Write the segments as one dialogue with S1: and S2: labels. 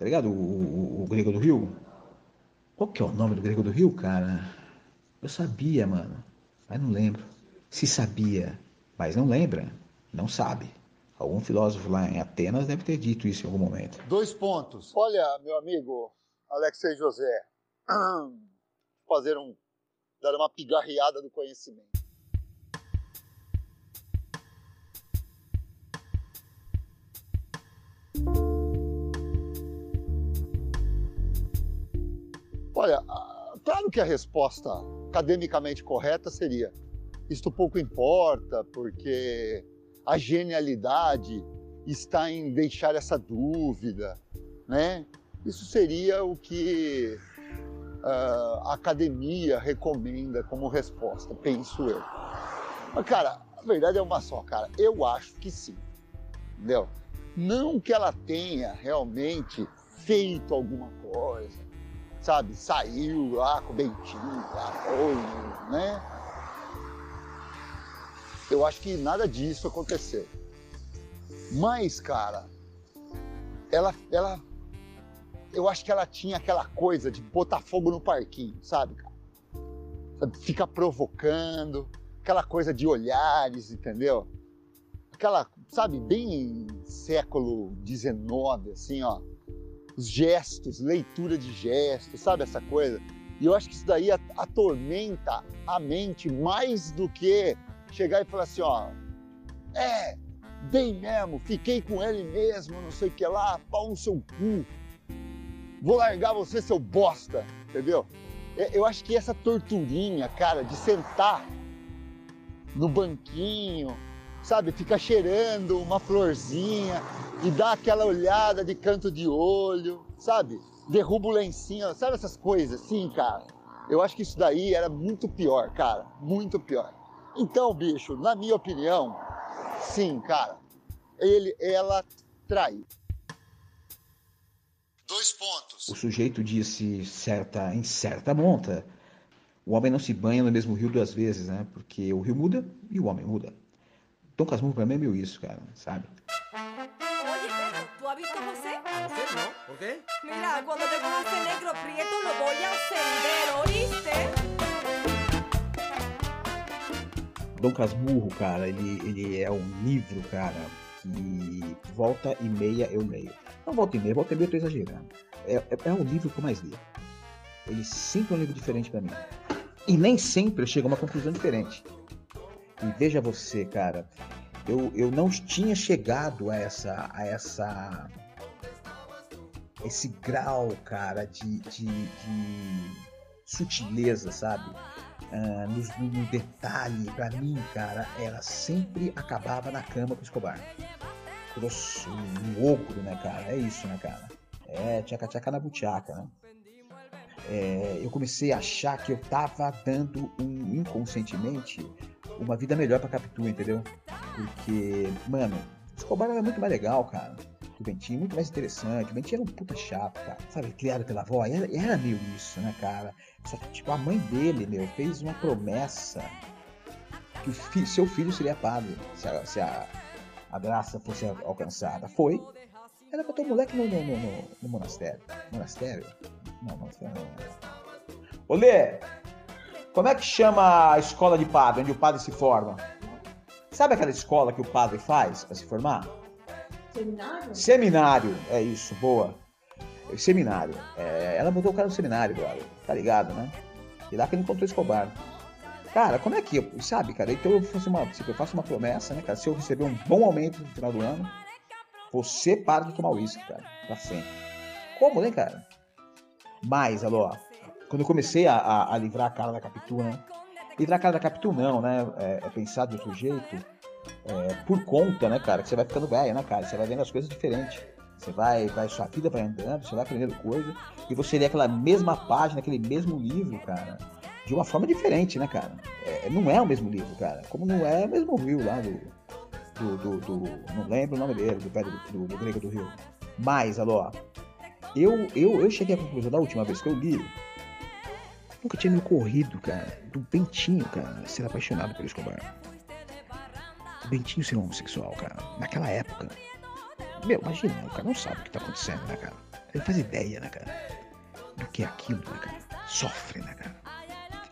S1: Tá ligado? O, o, o grego do rio. Qual que é o nome do grego do rio, cara? Eu sabia, mano. Mas não lembro. Se sabia, mas não lembra, não sabe. Algum filósofo lá em Atenas deve ter dito isso em algum momento.
S2: Dois pontos. Olha, meu amigo Alexei José, fazer um dar uma pigarreada do conhecimento. Olha, claro que a resposta academicamente correta seria: isto pouco importa, porque a genialidade está em deixar essa dúvida, né? Isso seria o que uh, a academia recomenda como resposta, penso eu. Mas, cara, a verdade é uma só, cara. Eu acho que sim, entendeu? Não que ela tenha realmente feito alguma coisa, sabe? Saiu lá com o Bentinho, lá, foi, né? Eu acho que nada disso aconteceu. Mas, cara, ela, ela, eu acho que ela tinha aquela coisa de botar fogo no parquinho, sabe? Fica provocando, aquela coisa de olhares, entendeu? Aquela, sabe, bem século XIX, assim, ó os gestos, leitura de gestos, sabe essa coisa? E eu acho que isso daí atormenta a mente mais do que chegar e falar assim, ó, é, bem mesmo, fiquei com ele mesmo, não sei o que lá, pau no seu cu, vou largar você, seu bosta, entendeu? Eu acho que essa torturinha, cara, de sentar no banquinho, sabe, ficar cheirando uma florzinha, e dá aquela olhada de canto de olho, sabe? Derruba o lencinho, sabe essas coisas assim, cara? Eu acho que isso daí era muito pior, cara, muito pior. Então, bicho, na minha opinião, sim, cara, ele, ela traiu.
S1: Dois pontos. O sujeito disse certa, em certa monta. O homem não se banha no mesmo rio duas vezes, né? Porque o rio muda e o homem muda. Dom Casmurro pra mim é meio isso, cara, sabe?
S3: ¿Por qué? Mira, cuando te pongas negro prieto lo voy a acender, ¿oíste?
S1: Dom Casmurro, cara, ele, ele é um livro, cara, que volta e meia eu leio. Não volta e meia, volta e meia eu tô exagerando. É, é, é o livro que eu mais li. Ele sempre é um livro diferente para mim. E nem sempre eu chego a uma conclusão diferente. E veja você, cara, eu, eu não tinha chegado a essa, a essa esse grau, cara, de, de, de sutileza, sabe? Uh, no, no, detalhe, pra mim, cara, ela sempre acabava na cama com o Escobar. Grosso, um ogro, né, cara? É isso, né, cara? É tchaca-tchaca na butiaca, né? É, eu comecei a achar que eu tava dando um, inconscientemente uma vida melhor pra Capitu, entendeu? Porque, mano, Escobar era muito mais legal, cara o Bentinho, muito mais interessante. O Bentinho era um puta chato, cara. Sabe, criado pela avó. Era, era meio isso, né, cara? Só que, tipo, a mãe dele, meu, fez uma promessa que o fi seu filho seria padre se a, se a, a graça fosse alcançada. Foi. Ela botou o moleque no, no, no, no monastério. Monastério? Não, monastério não. Olê! Como é que chama a escola de padre, onde o padre se forma? Sabe aquela escola que o padre faz para se formar?
S4: Seminário?
S1: Seminário, é isso, boa. Seminário. É, ela botou o cara no seminário, brother. Tá ligado, né? E lá que ele encontrou Escobar. Cara, como é que sabe, cara? Então eu faço uma, tipo, eu faço uma promessa, né, cara? Se eu receber um bom aumento no final do ano, você para de tomar uísque, cara. Pra sempre. Como, né, cara? Mas, alô, quando eu comecei a, a, a livrar a cara da Capitu, né? Livrar a cara da Capitu não, né? É, é pensar de outro jeito é, por conta, né, cara, que você vai ficando velho, né, cara? Você vai vendo as coisas diferentes. Você vai, vai, sua vida vai andando, você vai aprendendo coisa, e você lê aquela mesma página, aquele mesmo livro, cara, de uma forma diferente, né, cara? É, não é o mesmo livro, cara. Como não é o mesmo Rio lá do. Do, do, do não lembro o nome dele, do velho do, do, Grego do Rio. Mas, alô, eu, eu, eu cheguei à conclusão da última vez que eu li. Nunca tinha me ocorrido, cara, do Bentinho, cara, ser apaixonado pelo Escobar. Bentinho ser homossexual, cara. Naquela época. Meu, imagina, o cara não sabe o que tá acontecendo, né, cara? Ele faz ideia, né, cara? Do que é aquilo, né, cara? Sofre, né, cara?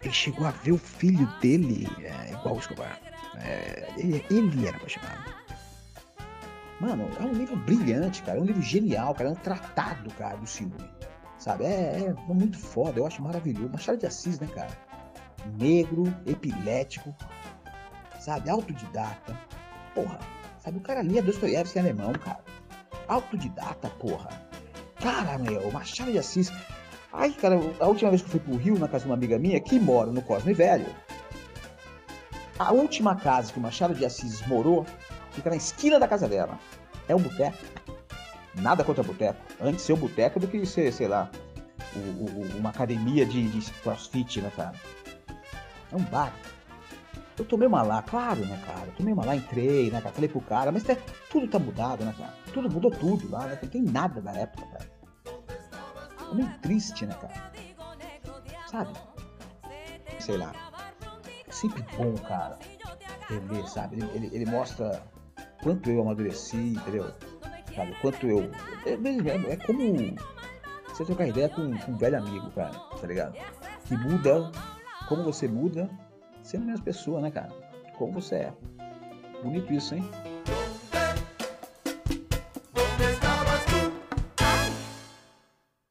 S1: Ele chegou a ver o filho dele é, igual o Escobar. É, ele, ele era apaixonado. Mano, é um livro brilhante, cara. É um livro genial, cara. É um tratado, cara, do ciúme. Sabe? É, é muito foda. Eu acho maravilhoso. Machado de Assis, né, cara? Negro, epilético, sabe? Autodidata. Porra, sabe? O cara lia Dostoiévski em alemão, cara. Autodidata, porra. Cara, meu, Machado de Assis. Ai, cara, a última vez que eu fui pro Rio, na casa de uma amiga minha, que mora no Cosme Velho, a última casa que o Machado de Assis morou fica na esquina da casa dela. É um boteco. Nada contra boteco. Antes ser um boteco do que ser, sei lá, o, o, uma academia de, de crossfit, né, cara? É um bar. Eu tomei uma lá, claro, né, cara? Eu tomei uma lá, entrei, né, cara? Falei pro cara, mas é, tudo tá mudado, né, cara? Tudo mudou tudo lá, né? Não tem nada da época, cara. É meio triste, né, cara? Sabe? Sei lá. É sempre bom, cara, rever, sabe? Ele, ele, ele mostra quanto eu amadureci, entendeu? Sabe? Quanto eu. É, é, é como você trocar ideia com, com, um velho amigo, cara, tá ligado? Que muda, como você muda, sendo a mesma pessoa, né, cara? Como você é. Bonito isso, hein?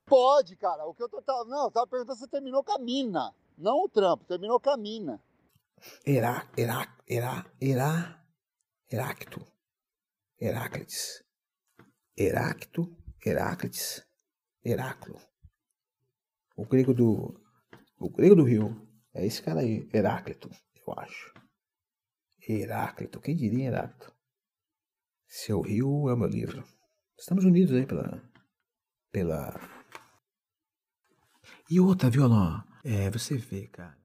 S2: Pode, cara. O que eu tô. Não, eu tava perguntando se terminou com a mina. Não o trampo, terminou com a mina.
S1: Herá, Herá, Herá, Heráclides, Heráclito, Heráclides, Heráclo. O grego do, o grego do rio é esse cara aí, Heráclito, eu acho. Heráclito, quem diria Heráclito? Seu rio é o meu livro. Estamos unidos aí pela, pela. E outra, violão, é, você vê, cara.